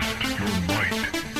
Test your might.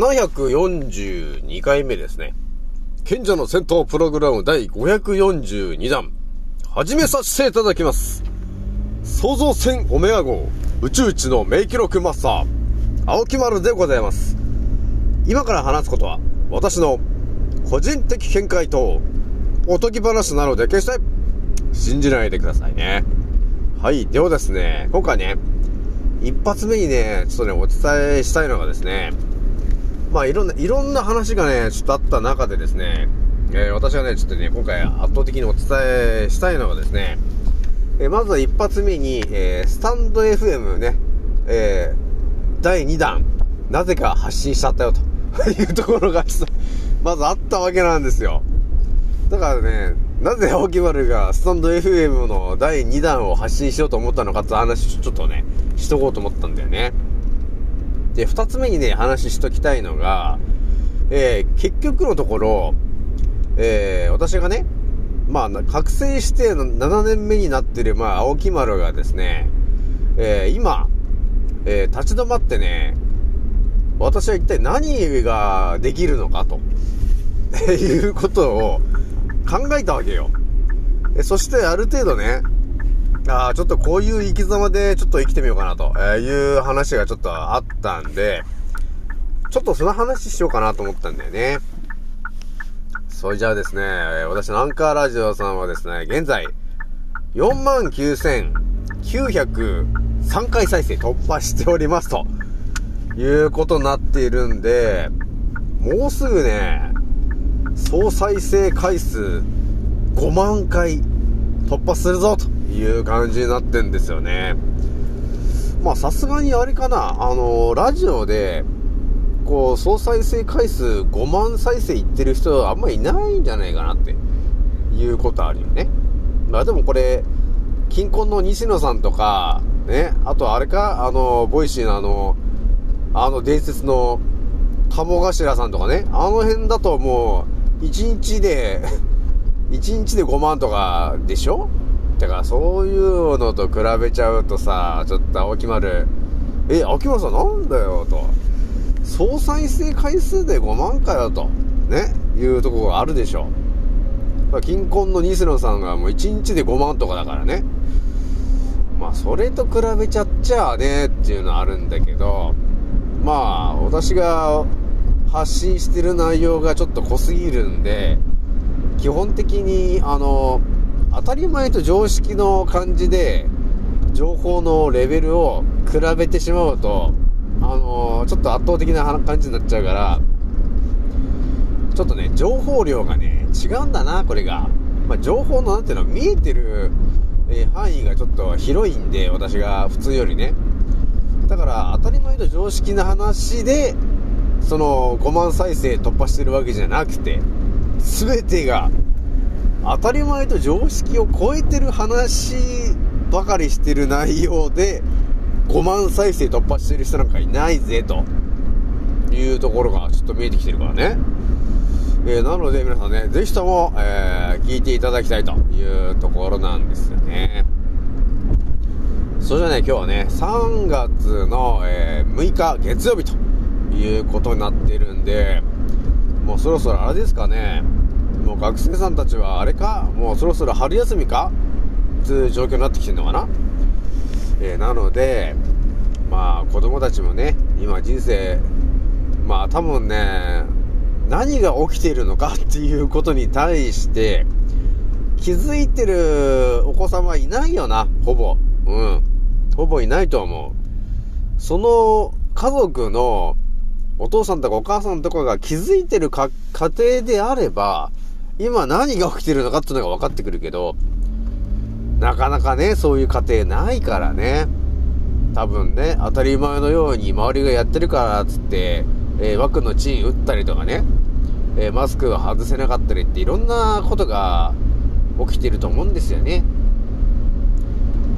742回目ですね。賢者の戦闘プログラム第542弾、始めさせていただきます。創造船オメガ号、宇宙一の名記録マスター、青木丸でございます。今から話すことは、私の個人的見解と、おとぎ話なので決して信じないでくださいね。はい。ではですね、今回ね、一発目にね、ちょっとね、お伝えしたいのがですね、まあいろんな、いろんな話がね、ちょっとあった中でですね、えー、私がね、ちょっとね、今回圧倒的にお伝えしたいのがですね、えー、まずは一発目に、えー、スタンド FM ね、え第2弾、なぜか発信しちゃったよ、というところが、ちょっと、まずあったわけなんですよ。だからね、なぜ青木丸がスタンド FM の第2弾を発信しようと思ったのかって話、ちょっとね、しとこうと思ったんだよね。で、二つ目にね、話しときたいのが、えー、結局のところ、えー、私がね、まあ、覚醒して7年目になってる、まあ、青木丸がですね、えー、今、えー、立ち止まってね、私は一体何ができるのかと、いうことを考えたわけよ。そしてある程度ね、ああ、ちょっとこういう生き様でちょっと生きてみようかなという話がちょっとあったんで、ちょっとその話しようかなと思ったんだよね。それじゃあですね、私のアンカーラジオさんはですね、現在、49,903回再生突破しておりますと、いうことになっているんで、もうすぐね、総再生回数5万回突破するぞという感じになってんですよね。まあさすがにあれかな、あの、ラジオで、こう、総再生回数5万再生いってる人あんまいないんじゃないかなっていうことあるよね。まあでもこれ、キンコンの西野さんとか、ね、あとあれか、あの、 Voicy のあの、あの伝説の鴨頭さんとかね、あの辺だともう、1日で1日で5万とかでしょ？だからそういうのと比べちゃうとさ、ちょっと青木丸、え、青木丸さんなんだよと。総再生回数で5万かよと。ね、いうとこがあるでしょ。金婚の西野さんがもう1日で5万とかだからね。まあ、それと比べちゃっちゃねっていうのはあるんだけど、まあ、私が発信してる内容がちょっと濃すぎるんで、基本的に、あの、当たり前と常識の感じで、情報のレベルを比べてしまうと、あのちょっと圧倒的な感じになっちゃうから、ちょっとね、情報量がね、違うんだな、これが。まあ、情報の、なんていうの、見えてる、え、範囲がちょっと広いんで、私が普通よりね。だから、当たり前と常識な話で、その、5万再生突破してるわけじゃなくて、全てが当たり前と常識を超えてる話ばかりしてる内容で5万再生突破してる人なんかいないぜというところがちょっと見えてきてるからね。えー、なので皆さんね、ぜひとも、えー、聞いていただきたいというところなんですよね。それじゃね、今日はね、3月の、えー、6日月曜日ということになってるんで、もうそろそろあれですかね、もう学生さんたちはあれか？もうそろそろ春休みか？っていう状況になってきてるのかな？えー、なのでまあ子供たちもね今人生まあ多分ね何が起きているのか？っていうことに対して気づいてるお子様いないよな、ほぼ。うん。ほぼいないと思う。その家族のお父さんとかお母さんとかが気づいてるか家庭であれば、今何が起きてるのかっていうのが分かってくるけど、なかなかね、そういう家庭ないからね。多分ね、当たり前のように周りがやってるからっつって、えー、枠のチン打ったりとかね、えー、マスクを外せなかったりっていろんなことが起きてると思うんですよね。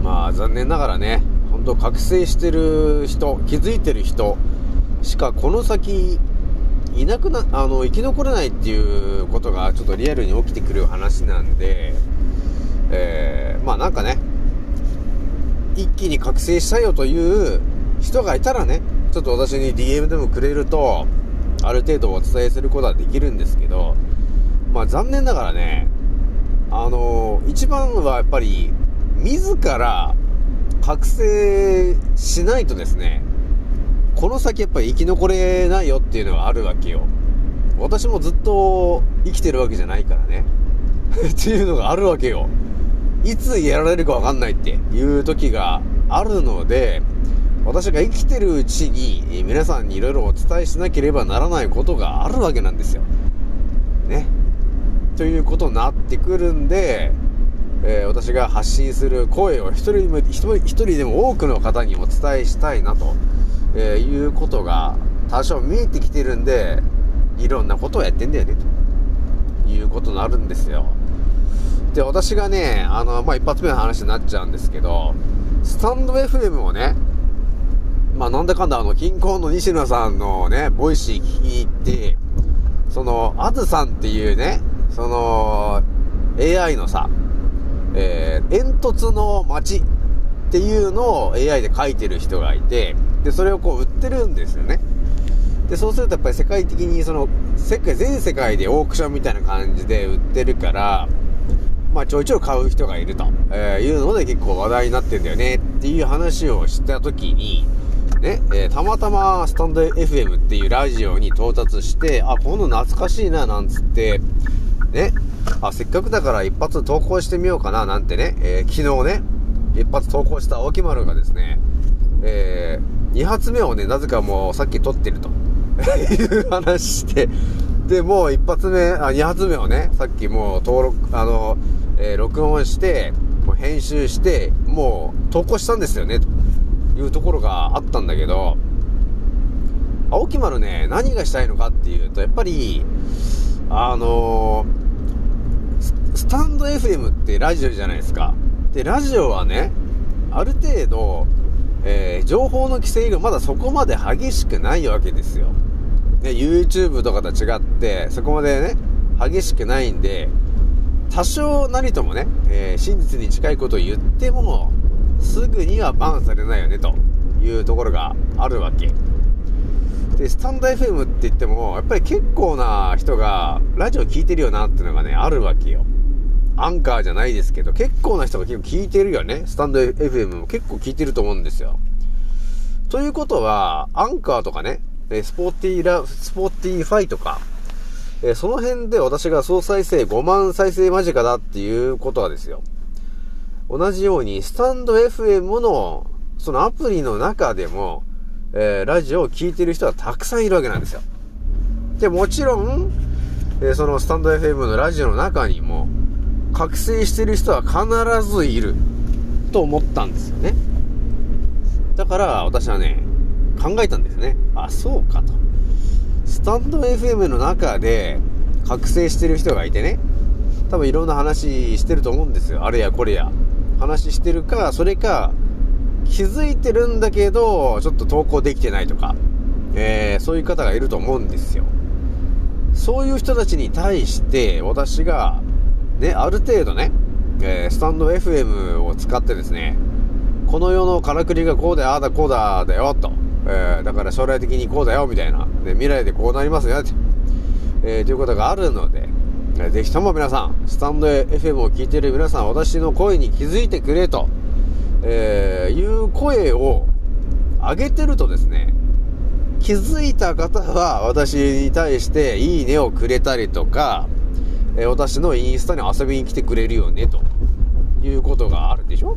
まあ残念ながらね、本当覚醒してる人、気づいてる人しかこの先いなくな、あの、生き残れないっていうことがちょっとリアルに起きてくる話なんで、えー、まあなんかね、一気に覚醒したよという人がいたらね、ちょっと私に DM でもくれると、ある程度お伝えすることはできるんですけど、まあ残念ながらね、あの一番はやっぱり、自ら覚醒しないとですね、この先やっぱり生き残れないよっていうのがあるわけよ。私もずっと生きてるわけじゃないからね。っていうのがあるわけよ。いつやられるかわかんないっていう時があるので、私が生きてるうちに皆さんにいろいろお伝えしなければならないことがあるわけなんですよ。ね。ということになってくるんで、えー、私が発信する声を一人一人一人でも多くの方にお伝えしたいなと、えー、いうことが多少見えてきてるんで、いろんなことをやってんだよね、ということになるんですよ。で、私がね、あの、まあ、一発目の話になっちゃうんですけど、スタンド FM をね、まあ、なんだかんだあの、キンコンの西野さんのね、 Voicy 聞きに行って、その、あずさんっていうね、その、AI のさ、えー、煙突の街っていうのを AI で書いてる人がいて、で、それをこう売ってるんですよね。で、そうするとやっぱり世界的にその、世界、全世界でオークションみたいな感じで売ってるから、まあちょいちょい買う人がいると、えー、いうので結構話題になってんだよねっていう話をした時に、ね、えー、たまたまスタンド FM っていうラジオに到達して、あ、この懐かしいな、なんつって、ね、あ、せっかくだから一発投稿してみようかななんてね、えー、昨日ね、一発投稿した青木丸がですね、えー、2発目をね、なぜかもうさっき撮ってると。いう話して、で、もう一発目、あ、2発目をね、さっきもう登録、あの、えー、録音して、もう編集して、もう投稿したんですよね、と。いうところがあったんだけど、青木丸ね、何がしたいのかっていうと、やっぱり、あのースタンド FM ってラジオじゃないですか。で、ラジオはね、ある程度、えー、情報の規制がまだそこまで激しくないわけですよ。ね、YouTube とかと違って、そこまでね、激しくないんで、多少なりともね、えー、真実に近いことを言っても、すぐにはバンされないよね、というところがあるわけ。で、スタンド FM って言っても、やっぱり結構な人がラジオ聴いてるよなっていうのがね、あるわけよ。アンカーじゃないですけど、結構な人が結構聞いてるよね。スタンド FM も結構聞いてると思うんですよ。ということは、アンカーとかね、スポーティーラ、スポーティーファイとか、えその辺で私が総再生5万再生間近だっていうことはですよ。同じように、スタンド FM の、そのアプリの中でも、えー、ラジオを聴いてる人はたくさんいるわけなんですよ。で、もちろん、えー、そのスタンド FM のラジオの中にも、覚醒してる人は必ずいると思ったんですよね。だから私はね、考えたんですね。あ、そうかと。スタンド FM の中で覚醒してる人がいてね、多分いろんな話してると思うんですよ。あれやこれや。話してるか、それか、気づいてるんだけど、ちょっと投稿できてないとか、えー、そういう方がいると思うんですよ。そういう人たちに対して私がね、ある程度ね、えー、スタンド FM を使ってですね、この世のからくりがこうだよ、ああだこうだだよ、と。えー、だから将来的にこうだよ、みたいな。で、未来でこうなりますよ、って。えー、ということがあるので、ぜひとも皆さん、スタンド FM を聞いている皆さん、私の声に気づいてくれと、えー、いう声を上げてるとですね、気づいた方は私に対していいねをくれたりとか、え、私のインスタに遊びに来てくれるよね、ということがあるでしょ？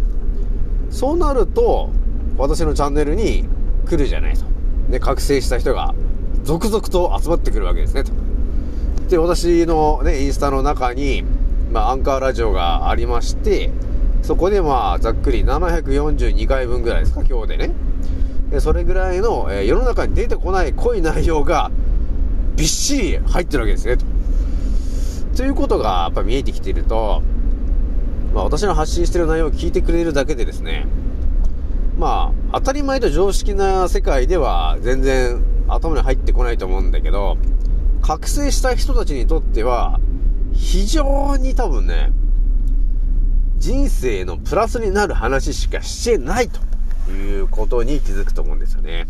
そうなると、私のチャンネルに来るじゃないと。ね、覚醒した人が続々と集まってくるわけですね、と。で、私のね、インスタの中に、まあ、アンカーラジオがありまして、そこでまあ、ざっくり742回分ぐらいですか、今日でね。でそれぐらいの、え、世の中に出てこない濃い内容が、びっしり入ってるわけですね、と。ということが、やっぱ見えてきていると、まあ、私の発信してる内容を聞いてくれるだけでですね、まあ、当たり前と常識な世界では全然頭に入ってこないと思うんだけど、覚醒した人たちにとっては、非常に多分ね、人生のプラスになる話しかしてないということに気づくと思うんですよね。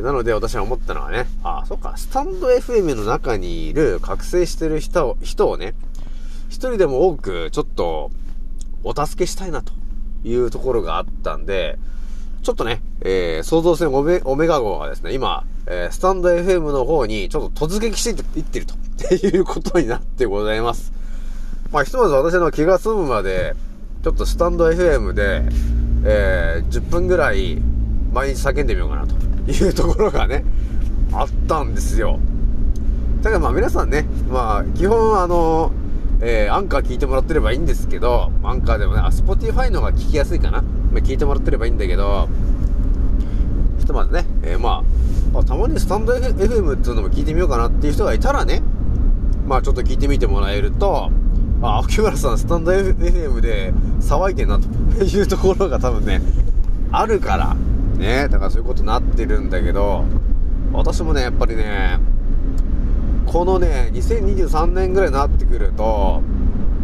なので私は思ったのはね、ああ、そっか、スタンド FM の中にいる覚醒してる人を、人をね、一人でも多くちょっとお助けしたいなというところがあったんで、ちょっとね、えー、創造船オメオメガ号がですね、今、えー、スタンド FM の方にちょっと突撃していってると、っていうことになってございます。まあ、ひとまず私の気が済むまで、ちょっとスタンド FM で、えー、10分ぐらい毎日叫んでみようかなというところがね、あったんですよ。だからまあ皆さんね、まあ基本あのえー、アンカー聞いてもらってればいいんですけど、アンカーでもね、あ、スポティファイの方が聞きやすいかな。まあ、聞いてもらってればいいんだけど、ひとまずね、えー、まあ、あ、たまにスタンド FM っていうのも聞いてみようかなっていう人がいたらね、まあちょっと聞いてみてもらえると、あ、秋村さんスタンド FM で騒いでんなというところが多分ね、あるから、ね、だからそういうことになってるんだけど、私もね、やっぱりね、このね、2023年ぐらいになってくると、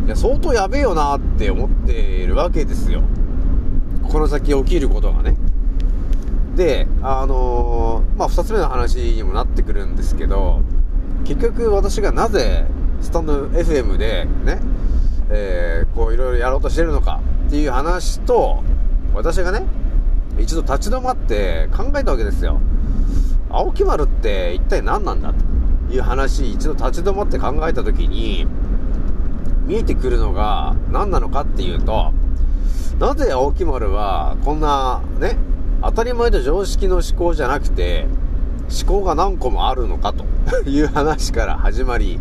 いや、相当やべえよなって思っているわけですよ。この先起きることがね。で、あのー、まあ、二つ目の話にもなってくるんですけど、結局私がなぜ、スタンド FM でね、えー、こういろいろやろうとしてるのかっていう話と、私がね、一度立ち止まって考えたわけですよ。青木丸って一体何なんだと。いう話、一度立ち止まって考えた時に、見えてくるのが何なのかっていうと、なぜ青木丸はこんなね、当たり前と常識の思考じゃなくて、思考が何個もあるのかと いう話から始まり、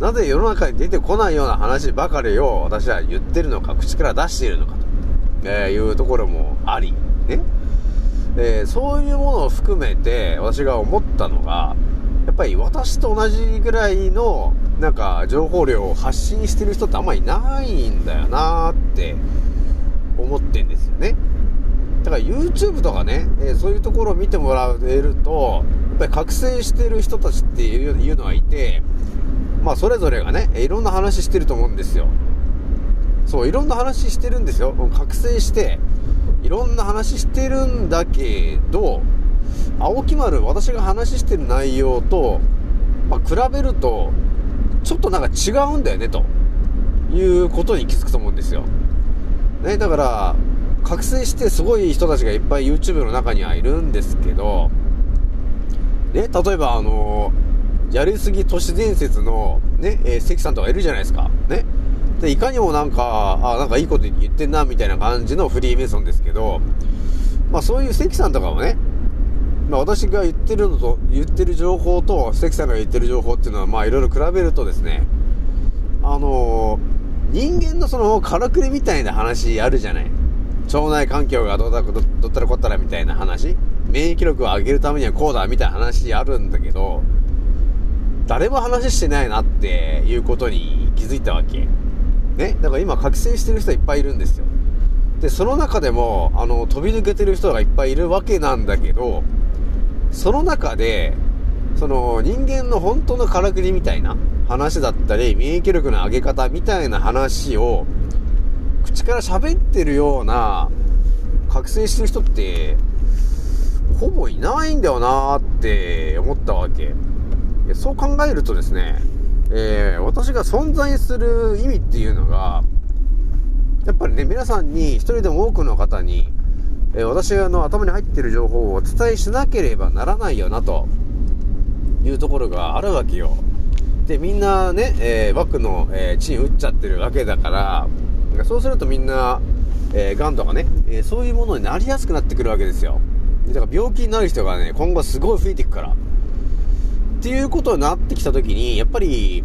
なぜ世の中に出てこないような話ばかりを私は言ってるのか、口から出しているのかと、えいうところもあり、ね。え、そういうものを含めて私が思ったのが、やっぱり私と同じぐらいの、なんか、情報量を発信してる人ってあんまりいないんだよなーって思ってんですよね。だから YouTube とかね、え、そういうところを見てもらえると、やっぱり覚醒してる人たちっていうのはいて、まあそれぞれがね、いろんな話してると思うんですよ。そう、いろんな話してるんですよ。覚醒して、いろんな話してるんだけど、青木丸、私が話してる内容と、まあ、比べると、ちょっとなんか違うんだよね、ということに気づくと思うんですよ。ね、だから、覚醒してすごい人たちがいっぱい YouTube の中にはいるんですけど、ね、例えばあの、やりすぎ都市伝説の、ね、えー、関さんとかいるじゃないですか。ね。で、いかにもなんか、あ、なんかいいこと言ってんな、みたいな感じのフリーメイソンですけど、まあそういう関さんとかもね、まあ、私が言ってるのと、言ってる情報と、関さんが言ってる情報っていうのは、まあ、いろいろ比べるとですね、あのー、人間のその、からくりみたいな話あるじゃない。腸内環境がどうだ、どどったらこったらみたいな話。免疫力を上げるためにはこうだみたいな話あるんだけど、誰も話してないなっていうことに気づいたわけ。ね。だから今覚醒してる人はいっぱいいるんですよ。で、その中でも、あの、飛び抜けてる人がいっぱいいるわけなんだけど、その中で、その人間の本当のからくりみたいな話だったり、免疫力の上げ方みたいな話を、口から喋ってるような、覚醒してる人って、ほぼいないんだよなーって思ったわけ。そう考えるとですね、えー、私が存在する意味っていうのが、やっぱりね、皆さんに、一人でも多くの方に、えー、私の頭に入ってる情報をお伝えしなければならないよな、というところがあるわけよ。で、みんなね、えー、バックの、えー、チン打っちゃってるわけだから、そうするとみんな、えー、ガンとかね、えー、そういうものになりやすくなってくるわけですよ。だから病気になる人がね、今後すごい増えていくから。っていうことになってきたときに、やっぱり、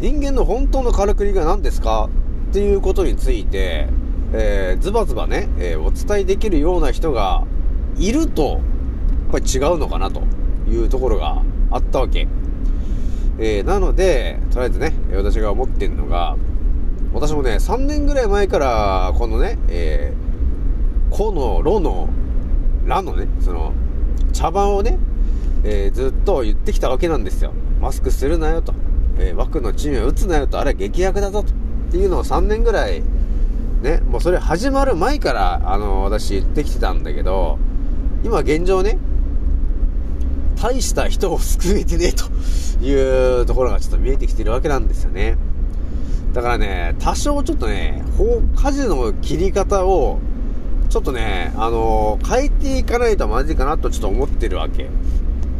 人間の本当のからくりが何ですか？っていうことについて、えー、ズバズバね、えー、お伝えできるような人がいると、やっぱり違うのかなというところがあったわけ。えー、なので、とりあえずね、私が思ってんのが、私もね、3年ぐらい前から、このね、えー、この、ろの、らのね、その、茶番をね、えー、ずっと言ってきたわけなんですよ。マスクするなよと。えー、枠のチームを打つなよと、あれは劇薬だぞと。っていうのを3年ぐらい、ね、もうそれ始まる前から、あの、私言ってきてたんだけど、今現状ね、大した人を救えてねえというところがちょっと見えてきてるわけなんですよね。だからね、多少ちょっとね、舵の切り方を、ちょっとね、あのー、変えていかないとまずいかなとちょっと思ってるわけ。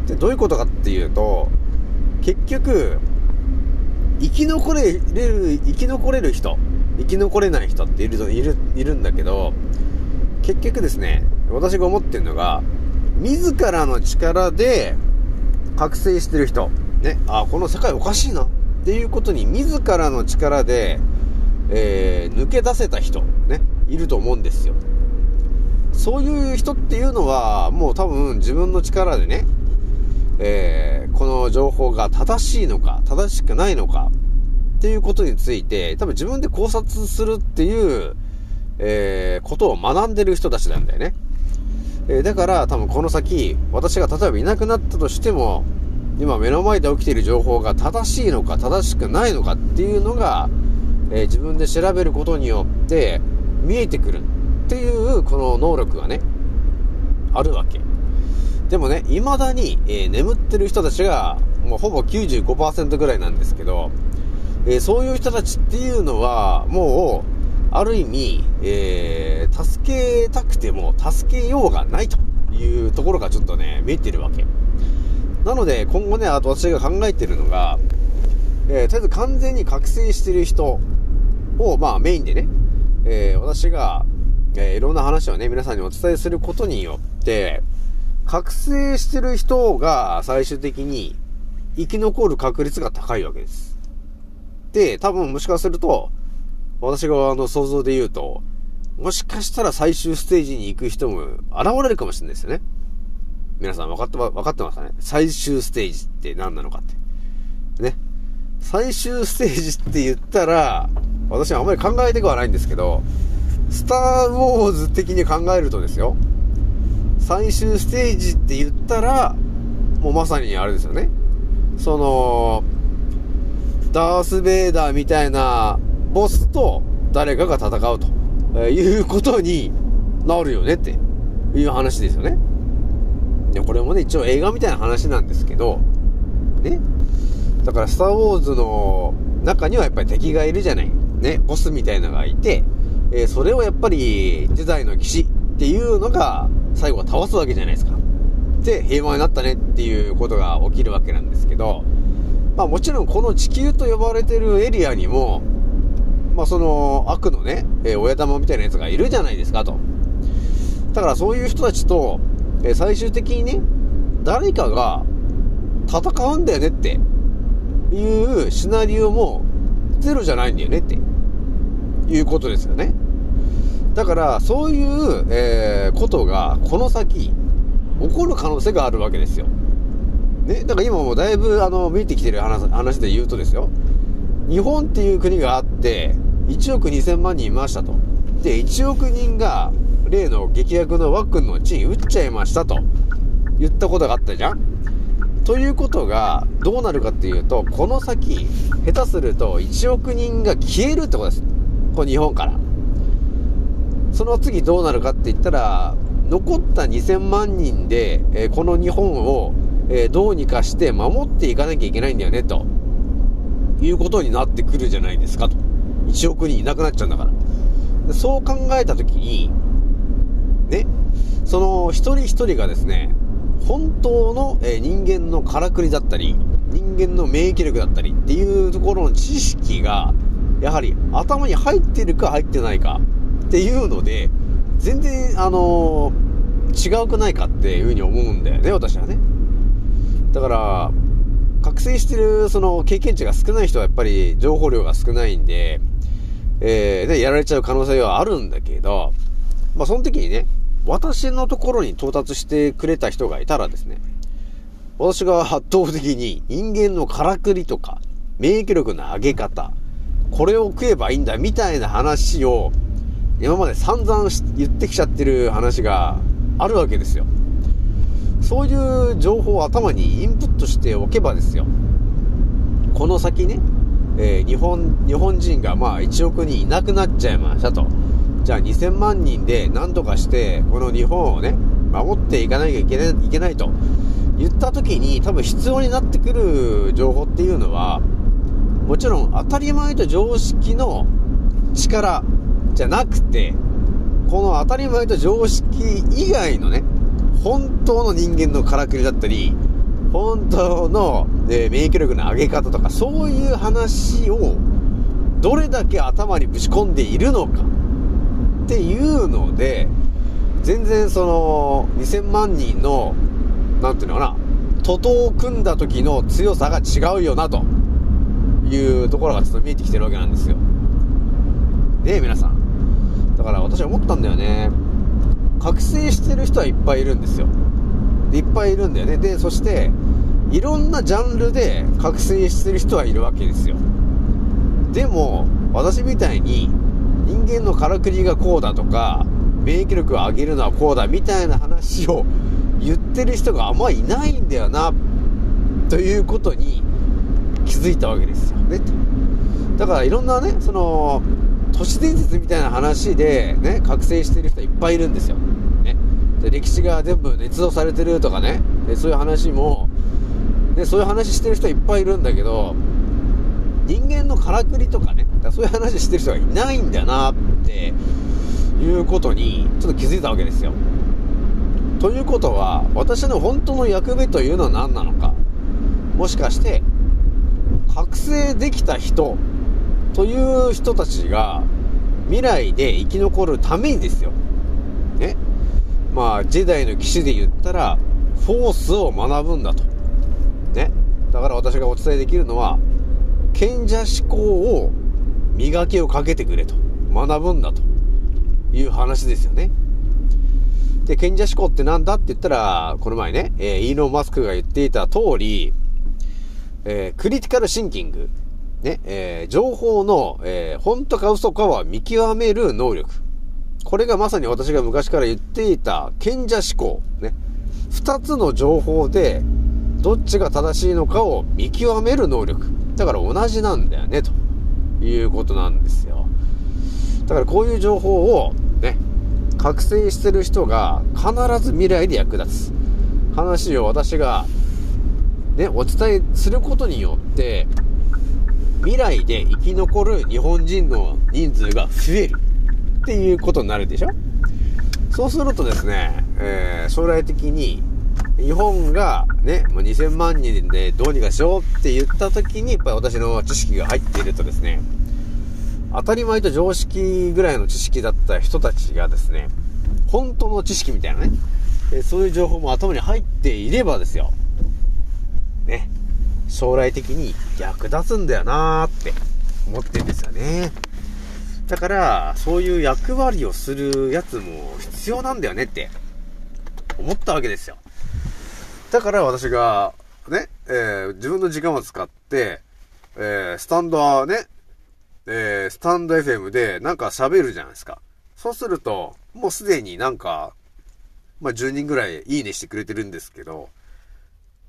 で、どういうことかっていうと、結局、生き残れる、生き残れる人、生き残れない人っている、いる、いるんだけど、結局ですね、私が思ってるのが、自らの力で覚醒してる人、ね、あ、この世界おかしいなっていうことに自らの力で、えー、抜け出せた人、ね、いると思うんですよ。そういう人っていうのは、もう多分自分の力でね、えー、この情報が正しいのか、正しくないのか、っていうことについて、多分自分で考察するっていう、えー、ことを学んでる人たちなんだよね。えー、だから多分この先、私が例えばいなくなったとしても、今目の前で起きている情報が正しいのか正しくないのかっていうのが、えー、自分で調べることによって見えてくるっていうこの能力がね、あるわけ。でもね、未だに、えー、眠ってる人たちが、もうほぼ95%ぐらいなんですけど、えー、そういう人たちっていうのは、もう、ある意味、えー、助けたくても助けようがないというところがちょっとね、見えてるわけ。なので、今後ね、あと私が考えてるのが、えー、とりあえず完全に覚醒してる人を、まあメインでね、えー、私が、えー、いろんな話をね、皆さんにお伝えすることによって、覚醒してる人が最終的に生き残る確率が高いわけです。で、多分もしかすると、私があの想像で言うと、もしかしたら最終ステージに行く人も現れるかもしれないですよね。皆さん分かって、分かってますかね？最終ステージって何なのかって。ね。最終ステージって言ったら、私はあんまり考えてはないんですけど、スター・ウォーズ的に考えるとですよ、最終ステージって言ったら、もうまさにあれですよね。その、ダース・ベイダーみたいなボスと誰かが戦うということになるよねっていう話ですよね。で、これもね、一応映画みたいな話なんですけど、ね。だから、スター・ウォーズの中にはやっぱり敵がいるじゃない。ね、ボスみたいなのがいて、えー、それをやっぱり、時代の騎士っていうのが、最後は倒すわけじゃないですか。で、平和になったねっていうことが起きるわけなんですけど、まあもちろんこの地球と呼ばれてるエリアにも、まあその悪のね、えー、親玉みたいなやつがいるじゃないですかと。だからそういう人たちと、え最終的にね、誰かが戦うんだよねっていうシナリオもゼロじゃないんだよねっていうことですよね。だから、そういう、えー、ことが、この先、起こる可能性があるわけですよ。ね、だから今もだいぶ、あの、見えてきてる話話で言うとですよ。日本っていう国があって、1億2000万人いましたと。で、1億人が、例の劇薬のワックンのチン打っちゃいましたと言ったことがあったじゃんということがどうなるかっていうと、この先、下手すると1億人が消えるってことです。この日本から。その次どうなるかって言ったら、残った2000万人で、えー、この日本を、えー、どうにかして守っていかなきゃいけないんだよね、ということになってくるじゃないですかと。1億人いなくなっちゃうんだから。そう考えたときに、ね、その一人一人がですね、本当の、え人間のからくりだったり、人間の免疫力だったりっていうところの知識が、やはり頭に入ってるか入ってないかっていうので、全然、あの、違うくないかっていうふうに思うんだよね、私はね。だから、覚醒してる、その、経験値が少ない人はやっぱり情報量が少ないんで、えー、で、やられちゃう可能性はあるんだけど、まあ、その時にね、私のところに到達してくれた人がいたらですね、私が圧倒的に人間のからくりとか、免疫力の上げ方、これを食えばいいんだみたいな話を、今まで散々言ってきちゃってる話があるわけですよ。そういう情報を頭にインプットしておけばですよ。この先ね、えー、日本、日本人がまあ1億人いなくなっちゃいましたと。じゃあ2000万人で何とかして、この日本をね、守っていかなきゃいけない、いけないと言った時に多分必要になってくる情報っていうのは、もちろん当たり前と常識の力じゃなくて、この当たり前と常識以外のね、本当の人間のからくりだったり、本当の、ね、免疫力の上げ方とか、そういう話を、どれだけ頭にぶち込んでいるのか、っていうので、全然その、2000万人の、なんていうのかな、徒党を組んだ時の強さが違うよな、というところがちょっと見えてきてるわけなんですよ。ねえ、皆さん。だから私は思ったんだよね。覚醒してる人はいっぱいいるんですよで。いっぱいいるんだよね。で、そして、いろんなジャンルで覚醒してる人はいるわけですよ。でも、私みたいに、人間のからくりがこうだとか、免疫力を上げるのはこうだみたいな話を言ってる人があんまいないんだよな、ということに気づいたわけですよね。だからいろんなね、その、都市伝説みたいな話でね、覚醒してる人いっぱいいるんですよ。ね。で歴史が全部捏造されてるとかね、でそういう話も、で、そういう話してる人いっぱいいるんだけど、人間のからくりとかね、かそういう話してる人がいないんだなっていうことにちょっと気づいたわけですよ。ということは、私の本当の役目というのは何なのか。もしかして、覚醒できた人という人たちが未来で生き残るためにですよ。ね。まあ、ジェダイの騎士で言ったら、フォースを学ぶんだと。ね。だから私がお伝えできるのは、賢者思考を磨きをかけてくれと。学ぶんだという話ですよね。で、賢者思考ってなんだって言ったら、この前ね、えー、イーロン・マスクが言っていた通り、えー、クリティカルシンキング、ね、えー、情報の、えー、本当か嘘かは見極める能力。これがまさに私が昔から言っていた賢者思考。ね。二つの情報で、どっちが正しいのかを見極める能力。だから同じなんだよね、ということなんですよ。だからこういう情報を、ね、覚醒してる人が必ず未来で役立つ話を私がね、お伝えすることによって、未来で生き残る日本人の人数が増えるっていうことになるでしょ？そうするとですね、えー、将来的に日本がね、もう2000万人でどうにかしようって言った時に、やっぱり私の知識が入っているとですね、当たり前と常識ぐらいの知識だった人たちがですね、本当の知識みたいなね、えそういう情報も頭に入っていればですよ、ね、将来的に役立つんだよなーって思ってんですよね。だから、そういう役割をするやつも必要なんだよねって思ったわけですよ。だから私が、ね、えー、自分の時間を使って、えー、スタンドはね、えー、スタンド FM でなんか喋るじゃないですか。そうすると、もうすでになんか、まあ、10人ぐらいいいねしてくれてるんですけど、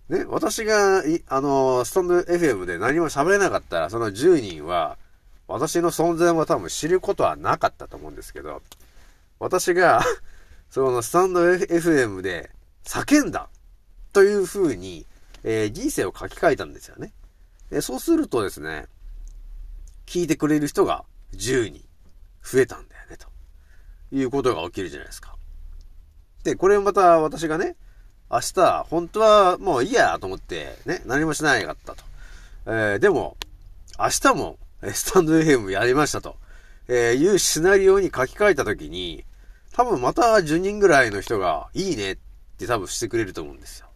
ね、私が、い、あの、スタンド FM で何も喋れなかったら、その10人は、私の存在も多分知ることはなかったと思うんですけど、私が そのスタンド FM で叫んだという風に、えー、人生を書き換えたんですよね。でそうするとですね、聞いてくれる人が10人増えたんだよね、ということが起きるじゃないですか。で、これまた私がね、明日、本当はもういいやと思って、ね、何もしないかったと。えー、でも、明日も、スタンド FM やりましたと、えー、いうシナリオに書き換えたときに、多分また10人ぐらいの人が、いいねって多分してくれると思うんですよ。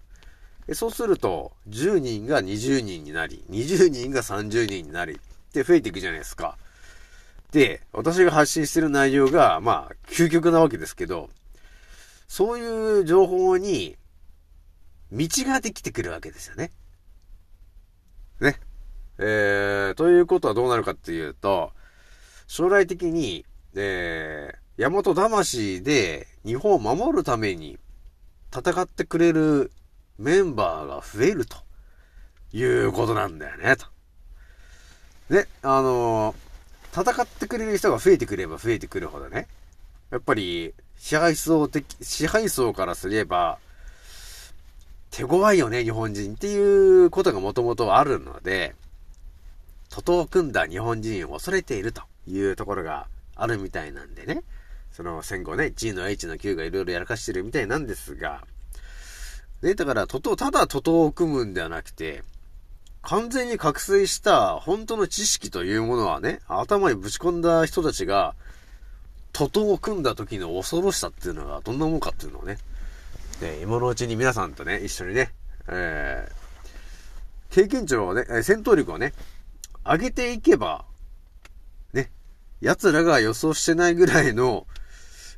そうすると、10人が20人になり、20人が30人になり、って増えていくじゃないですか。で、私が発信してる内容が、まあ、究極なわけですけど、そういう情報に、道ができてくるわけですよね。ね。えー、ということはどうなるかっていうと、将来的に、えー、大和魂で日本を守るために戦ってくれるメンバーが増えるということなんだよね、と。で、あのー、戦ってくれる人が増えてくれば増えてくるほどね、やっぱり支配層的、支配層からすれば、手強いよね、日本人っていうことがもともとあるので、徒党を組んだ日本人を恐れているというところがあるみたいなんでね、その戦後ね、G の H の Q がいろいろやらかしてるみたいなんですが、ね、だから、徒党、ただ徒党を組むんではなくて、完全に覚醒した本当の知識というものはね、頭にぶち込んだ人たちが、徒党を組んだ時の恐ろしさっていうのがどんなもんかっていうのをね、で今のうちに皆さんとね、一緒にね、えー、経験値をね、戦闘力をね、上げていけば、ね、奴らが予想してないぐらいの、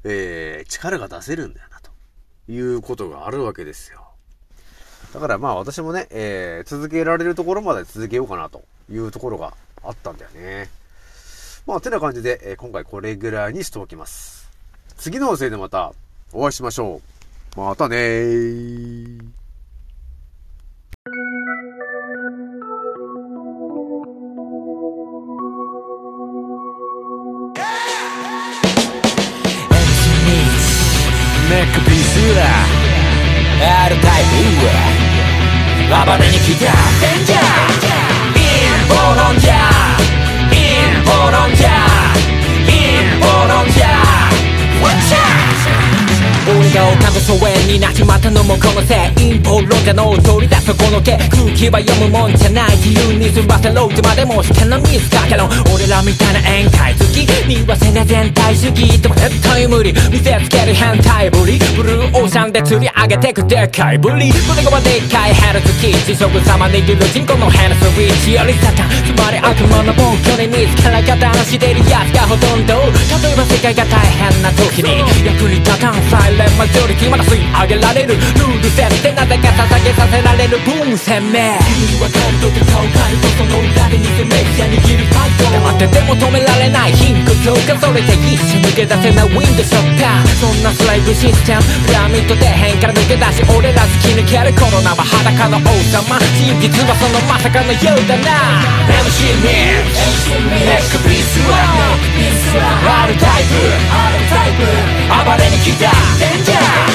えー、力が出せるんだよな、ということがあるわけですよ。だからまあ私もね、えー、続けられるところまで続けようかなというところがあったんだよね。まあ、てな感じで、えー、今回これぐらいにしておきます。次の音声でまたお会いしましょう。またねー。ネックピースだ R タイプ暴れに来たが疎遠になっちまったのもこのせい陰謀論者の取り出すこの毛空気は読むもんじゃない自由に済ませろいつまでも危険なミスかけろ俺らみたいな宴会好きにはせな全体主義でも絶対無理見せつける変態ぶりブルーオーシャンで釣り上げてくでかいぶり胸がでっかいヘルツキー地食様握る人口のヘルスウィッチよりサタンつまり悪魔の暴挙に見つから方のしてるやつがほとんど例えば世界が大変な時に役に立たんサイレンマジョリティまだ吸い上げられる。ルール設定なぜか捧げさせられる。分鮮明。君は感動で顔変えとその裏で偽メディア握るファイト黙ってても止められない。貧困強化それで一瞬抜け出せな。いウィンドショッター。そんなスライブシステムピラミッド底辺から抜け出し俺ら突き抜けるコロナは裸の王様。真実はそのまさかのようだな。MC ミッチネックピースは R タイプ暴れに来た。Danger Involunteer Involunteer Involunteer コロナワクチン打ったやつ全員バカ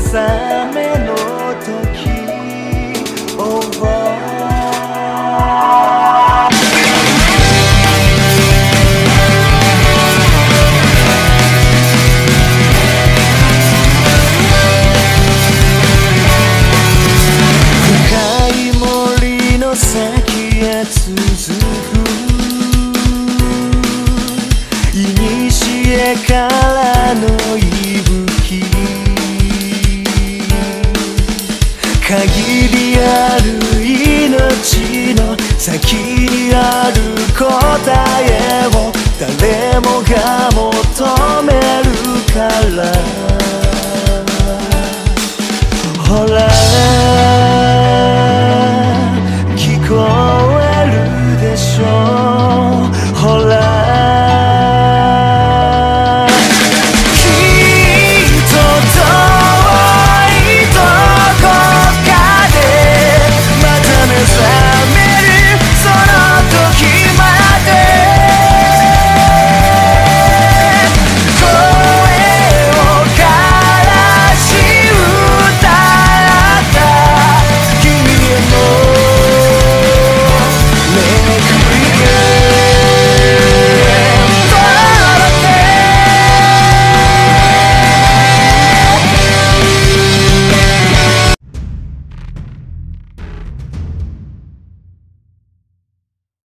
目答えを誰もが求めるから。